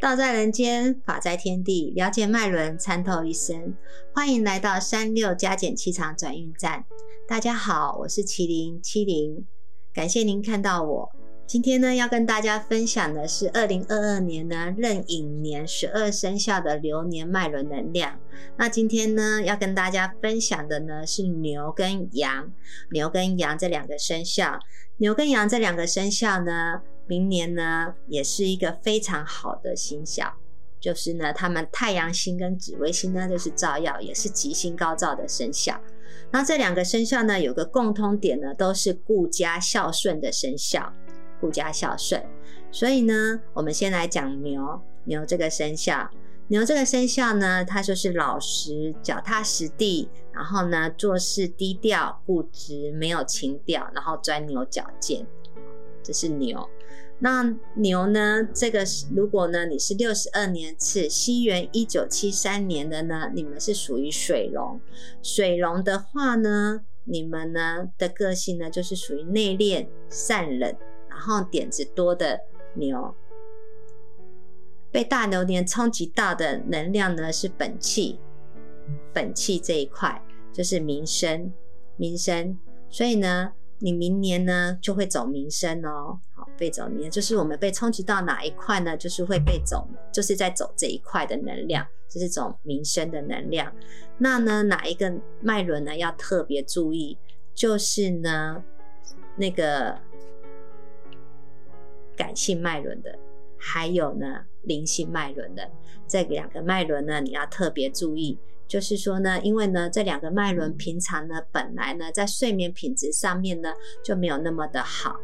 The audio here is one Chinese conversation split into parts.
道在人间，法在天地，了解脉轮，参透一生。欢迎来到三六加减气场转运站。大家好，我是麒麟七零，感谢您看到我。今天呢，要跟大家分享的是二零二二年呢壬寅年十二生肖的流年脉轮能量。那今天呢，要跟大家分享的呢是牛跟羊，牛跟羊这两个生肖，牛跟羊这两个生肖呢。明年呢，也是一个非常好的星象，就是呢，他们太阳星跟紫微星呢，就是照耀，也是吉星高照的生肖。那这两个生肖呢，有个共通点呢，都是顾家孝顺的生肖，顾家孝顺。所以呢，我们先来讲牛，牛这个生肖，牛这个生肖呢，它就是老实、脚踏实地，然后呢，做事低调、固执，没有情调，然后钻牛角尖，这是牛。那牛呢？这个如果呢，你是六十二年次，西元一九七三年的呢，你们是属于水龙。水龙的话呢，你们呢的个性呢，就是属于内敛、善忍，然后点子多的牛。被大牛年冲击到的能量呢，是本气，本气这一块就是民生，民生。所以呢。你明年呢就会走民生哦，好被走民，就是我们被冲击到哪一块呢？就是会被走，就是在走这一块的能量，就是走民生的能量。那呢哪一个脉轮呢要特别注意？就是呢那个感性脉轮的，还有呢灵性脉轮的这两个脉轮呢，你要特别注意。就是说呢，因为呢，这两个脉轮平常呢，本来呢，在睡眠品质上面呢，就没有那么的好。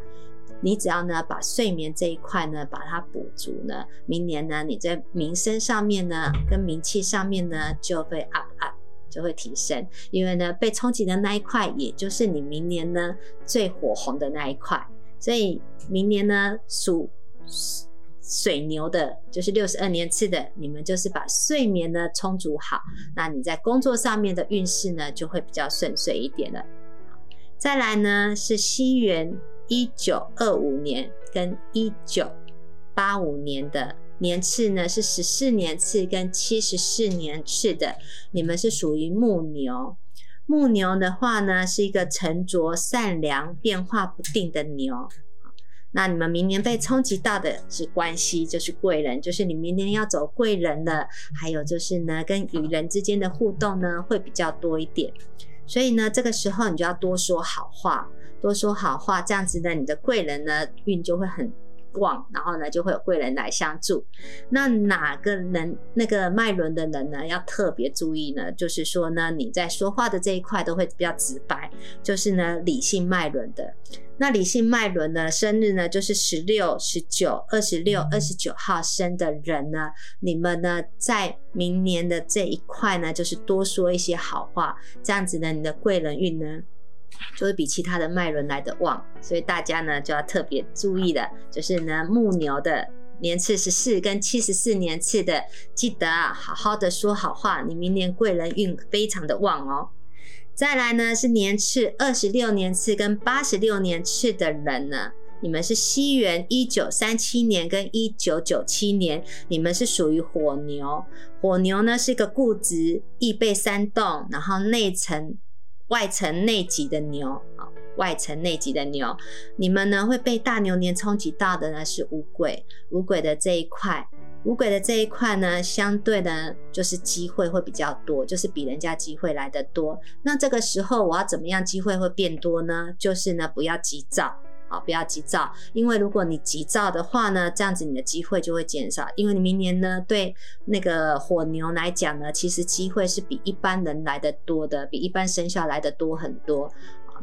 你只要呢，把睡眠这一块呢，把它补足呢，明年呢，你在名声上面呢，跟名气上面呢，就会 up up，就会提升。因为呢，被冲击的那一块，也就是你明年呢最火红的那一块。所以明年呢，属。水牛的，就是六十二年次的，你们就是把睡眠呢充足好，那你在工作上面的运势呢就会比较顺遂一点了。再来呢是西元一九二五年跟一九八五年的年次呢是十四年次跟七十四年次的，你们是属于木牛。木牛的话呢是一个沉着、善良、变化不定的牛。那你们明年被冲击到的是关系，就是贵人，就是你明年要走贵人了，还有就是呢，跟与人之间的互动呢会比较多一点，所以呢，这个时候你就要多说好话，多说好话，这样子呢，你的贵人呢运就会很。旺，然后呢，就会有贵人来相助。那哪个人那个脉轮的人呢，要特别注意呢？就是说呢，你在说话的这一块都会比较直白。就是呢，理性脉轮的。那理性脉轮呢，生日呢，就是十六、十九、二十六、二十九号生的人呢，你们呢，在明年的这一块呢，就是多说一些好话，这样子呢，你的贵人运呢。就会比其他的脉轮来的旺，所以大家呢就要特别注意的，就是呢木牛的年次十四跟七十四年次的，记得啊好好的说好话，你明年贵人运非常的旺哦。再来呢是年次二十六年次跟八十六年次的人呢，你们是西元一九三七年跟一九九七年，你们是属于火牛，火牛呢是一个固执、易被煽动，然后内层。外层内极的牛啊，外层内极的牛，你们呢会被大牛年冲击到的呢是五鬼，五鬼的这一块，五鬼的这一块呢，相对呢就是机会会比较多，就是比人家机会来得多。那这个时候我要怎么样机会会变多呢？就是呢不要急躁。好，不要急躁，因为如果你急躁的话呢，这样子你的机会就会减少。因为你明年呢，对那个火牛来讲呢，其实机会是比一般人来的多的，比一般生肖来的多很多。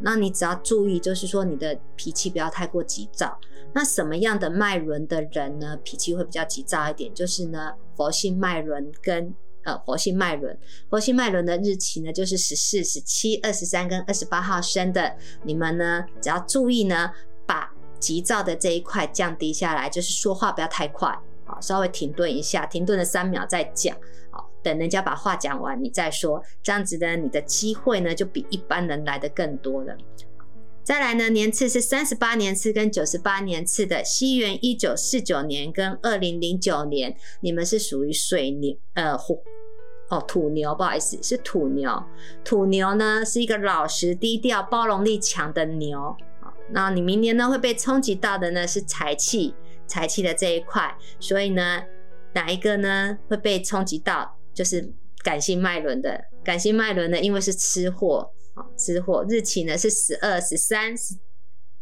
那你只要注意，就是说你的脾气不要太过急躁。那什么样的脉轮的人呢，脾气会比较急躁一点？就是呢，佛性脉轮跟呃佛性脉轮，佛性脉轮的日期呢，就是十四、十七、二十三跟二十八号生的，你们呢，只要注意呢。把急躁的这一块降低下来，就是说话不要太快，好，稍微停顿一下，停顿了三秒再讲，好，等人家把话讲完你再说，这样子呢，你的机会呢就比一般人来的更多了。再来呢，年次是三十八年次跟九十八年次的，西元一九四九年跟二零零九年，你们是属于水牛，呃，火，哦，土牛，不好意思，是土牛。土牛呢是一个老实、低调、包容力强的牛。那你明年呢会被冲击到的呢是财气，财气的这一块。所以呢，哪一个呢会被冲击到？就是感性脉轮的，感性脉轮呢，因为是吃货。哦，吃货日期呢是十二、十三、十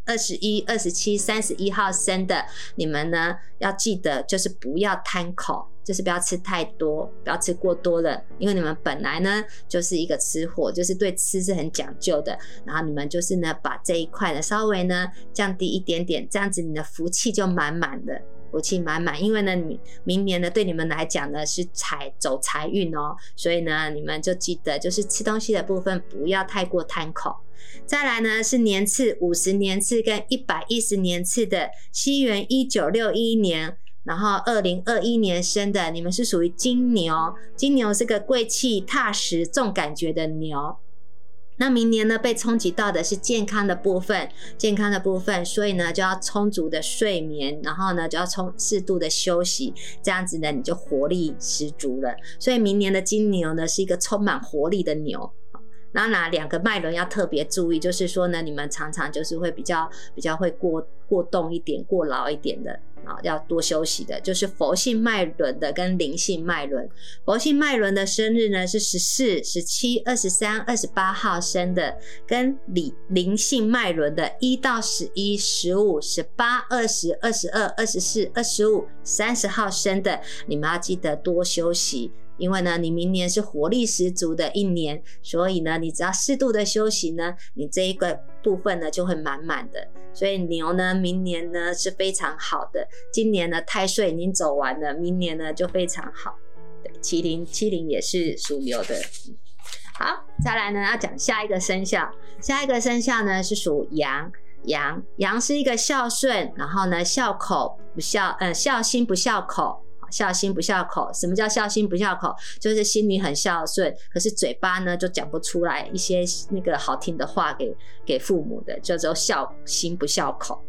二十一、二十七、三十一号生的，你们呢要记得，就是不要贪口，就是不要吃太多，不要吃过多了，因为你们本来呢就是一个吃货，就是对吃是很讲究的，然后你们就是呢把这一块呢稍微呢降低一点点，这样子你的福气就满满的。福气满满，因为呢，你明年呢，对你们来讲呢是财走财运哦，所以呢，你们就记得就是吃东西的部分不要太过贪口。再来呢是年次五十年次跟一百一十年次的，西元一九六一年，然后二零二一年生的，你们是属于金牛，金牛是个贵气踏实重感觉的牛。那明年呢，被冲击到的是健康的部分，健康的部分，所以呢就要充足的睡眠，然后呢就要充适度的休息，这样子呢你就活力十足了。所以明年的金牛呢是一个充满活力的牛。那哪两个脉轮要特别注意，就是说呢，你们常常就是会比较比较会过过动一点，过劳一点的。啊，要多休息的，就是佛性脉轮的跟灵性脉轮。佛性脉轮的生日呢是十四、十七、二十三、二十八号生的，跟灵灵性脉轮的一到十一、十五、十八、二十二、十二、二十四、二十五、三十号生的，你们要记得多休息。因为呢，你明年是活力十足的一年，所以呢，你只要适度的休息呢，你这一个部分呢就会满满的。所以牛呢，明年呢是非常好的。今年呢，太岁已经走完了，明年呢就非常好。对，麒麟，麒麟也是属牛的。好，再来呢要讲下一个生肖，下一个生肖呢是属羊，羊，羊是一个孝顺，然后呢孝口不孝，呃，孝心不孝口。孝心不孝口，什么叫孝心不孝口？就是心里很孝顺，可是嘴巴呢就讲不出来一些那个好听的话给给父母的，叫做孝心不孝口。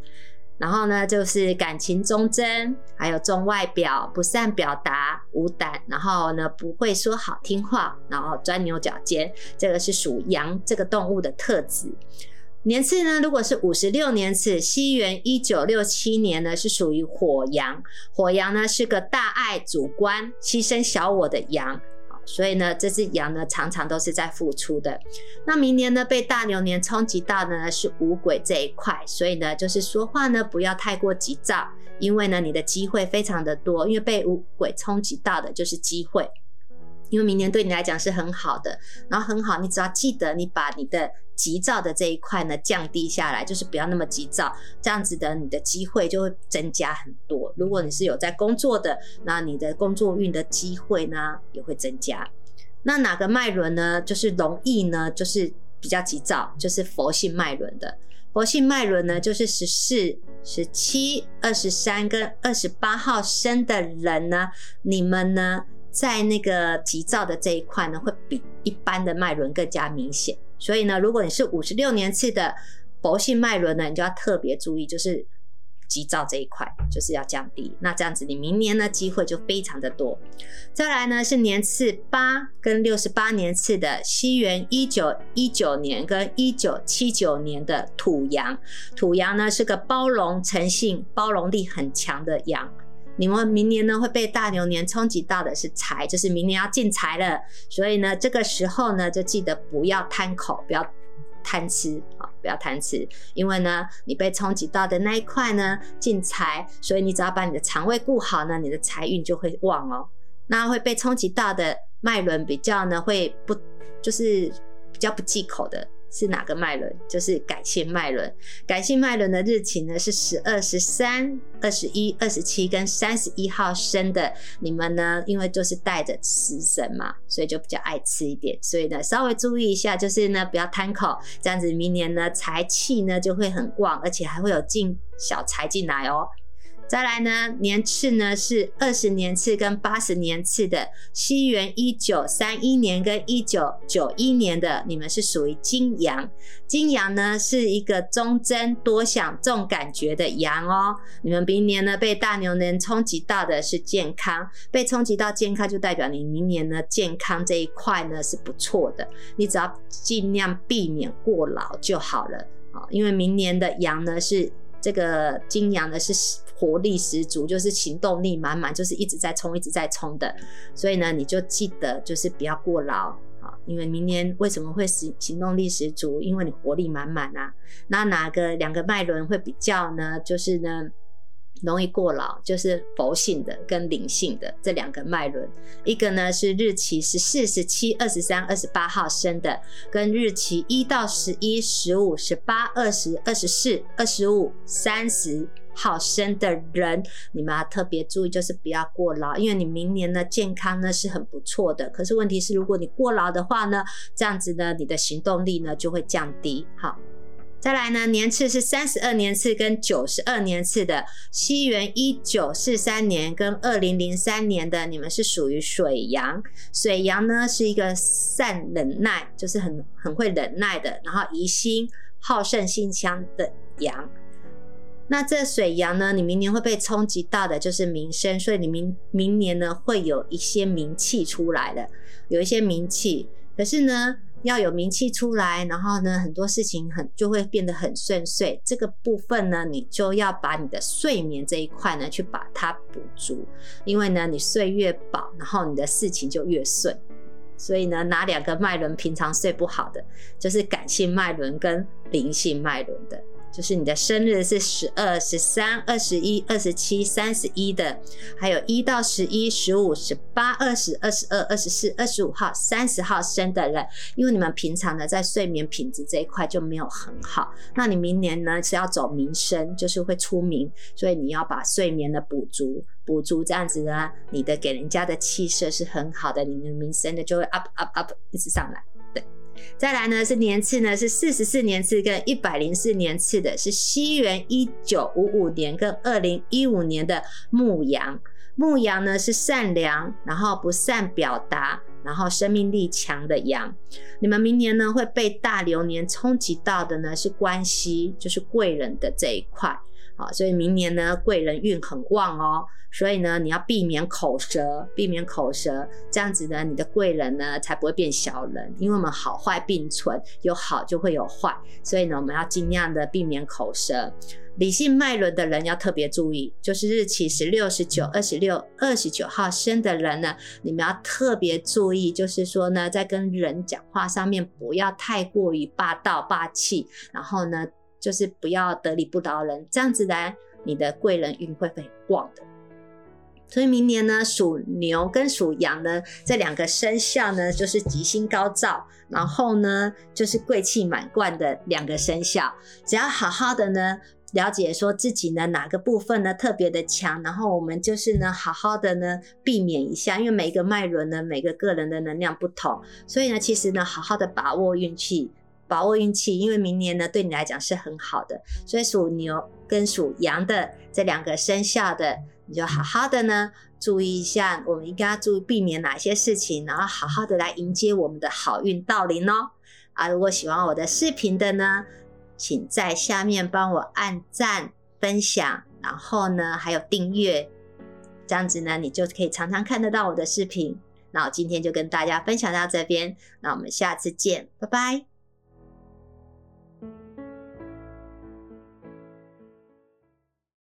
然后呢，就是感情忠贞，还有重外表，不善表达，无胆，然后呢不会说好听话，然后钻牛角尖，这个是属羊这个动物的特质。年次呢，如果是五十六年次，西元一九六七年呢，是属于火羊。火羊呢是个大爱、主观、牺牲小我的羊，所以呢，这只羊呢常常都是在付出的。那明年呢被大牛年冲击到的呢是五鬼这一块，所以呢就是说话呢不要太过急躁，因为呢你的机会非常的多，因为被五鬼冲击到的就是机会。因为明年对你来讲是很好的，然后很好，你只要记得你把你的急躁的这一块呢降低下来，就是不要那么急躁，这样子的你的机会就会增加很多。如果你是有在工作的，那你的工作运的机会呢也会增加。那哪个脉轮呢？就是容易呢，就是比较急躁，就是佛性脉轮的。佛性脉轮呢，就是十四、十七、二十三跟二十八号生的人呢，你们呢？在那个急躁的这一块呢，会比一般的脉轮更加明显。所以呢，如果你是五十六年次的薄性脉轮呢，你就要特别注意，就是急躁这一块就是要降低。那这样子，你明年呢机会就非常的多。再来呢是年次八跟六十八年次的西元一九一九年跟一九七九年的土羊，土羊呢是个包容、诚信、包容力很强的羊。你们明年呢会被大牛年冲击到的是财，就是明年要进财了，所以呢这个时候呢就记得不要贪口，不要贪吃啊，不要贪吃，因为呢你被冲击到的那一块呢进财，所以你只要把你的肠胃顾好呢，你的财运就会旺哦。那会被冲击到的脉轮比较呢会不就是比较不忌口的。是哪个脉轮？就是感性脉轮。感性脉轮的日期呢是十二、十三、二十一、二十七跟三十一号生的。你们呢，因为就是带着食神嘛，所以就比较爱吃一点。所以呢，稍微注意一下，就是呢不要贪口，这样子明年呢财气呢就会很旺，而且还会有进小财进来哦。再来呢，年次呢是二十年次跟八十年次的，西元一九三一年跟一九九一年的，你们是属于金羊。金羊呢是一个忠贞、多想、重感觉的羊哦。你们明年呢被大牛年冲击到的是健康，被冲击到健康就代表你明年呢健康这一块呢是不错的，你只要尽量避免过劳就好了啊。因为明年的羊呢是。这个金羊呢是活力十足，就是行动力满满，就是一直在冲，一直在冲的。所以呢，你就记得就是不要过劳啊，因为明年为什么会行行动力十足？因为你活力满满啊。那哪个两个脉轮会比较呢？就是呢。容易过劳，就是佛性的跟灵性的这两个脉轮，一个呢是日期是四十七、二十三、二十八号生的，跟日期一到十一、十五、十八、二十二、十四、二十五、三十号生的人，你们要特别注意，就是不要过劳，因为你明年呢健康呢是很不错的，可是问题是如果你过劳的话呢，这样子呢你的行动力呢就会降低，好。再来呢，年次是三十二年次跟九十二年次的，西元一九四三年跟二零零三年的，你们是属于水羊。水羊呢是一个善忍耐，就是很很会忍耐的，然后疑心好胜心强的羊。那这水羊呢，你明年会被冲击到的就是名声，所以你明明年呢会有一些名气出来的，有一些名气，可是呢。要有名气出来，然后呢，很多事情很就会变得很顺遂。这个部分呢，你就要把你的睡眠这一块呢，去把它补足。因为呢，你睡越饱，然后你的事情就越顺。所以呢，哪两个脉轮平常睡不好的，就是感性脉轮跟灵性脉轮的。就是你的生日是十二、十三、二十一、二十七、三十一的，还有一到十一、十五、十八、二十二、十二、二十四、二十五号、三十号生的人，因为你们平常呢在睡眠品质这一块就没有很好，那你明年呢是要走名声，就是会出名，所以你要把睡眠的补足，补足这样子呢，你的给人家的气色是很好的，你的名声呢就会 up up up 一直上来。再来呢是年次呢是四十四年次跟一百零四年次的，是西元一九五五年跟二零一五年的牧羊。牧羊呢是善良，然后不善表达，然后生命力强的羊。你们明年呢会被大流年冲击到的呢是关系，就是贵人的这一块。所以明年呢贵人运很旺哦。所以呢，你要避免口舌，避免口舌，这样子呢，你的贵人呢才不会变小人。因为我们好坏并存，有好就会有坏，所以呢，我们要尽量的避免口舌。理性脉轮的人要特别注意，就是日期十六、十九、二十六、二十九号生的人呢，你们要特别注意，就是说呢，在跟人讲话上面不要太过于霸道霸气，然后呢，就是不要得理不饶人，这样子呢，你的贵人运会很旺的。所以明年呢，属牛跟属羊的这两个生肖呢，就是吉星高照，然后呢，就是贵气满贯的两个生肖。只要好好的呢，了解说自己呢哪个部分呢特别的强，然后我们就是呢好好的呢避免一下，因为每一个脉轮呢，每个个人的能量不同，所以呢，其实呢，好好的把握运气，把握运气，因为明年呢对你来讲是很好的。所以属牛跟属羊的这两个生肖的。你就好好的呢，注意一下，我们应该要注意避免哪些事情，然后好好的来迎接我们的好运到临哦。啊，如果喜欢我的视频的呢，请在下面帮我按赞、分享，然后呢还有订阅，这样子呢你就可以常常看得到我的视频。那我今天就跟大家分享到这边，那我们下次见，拜拜。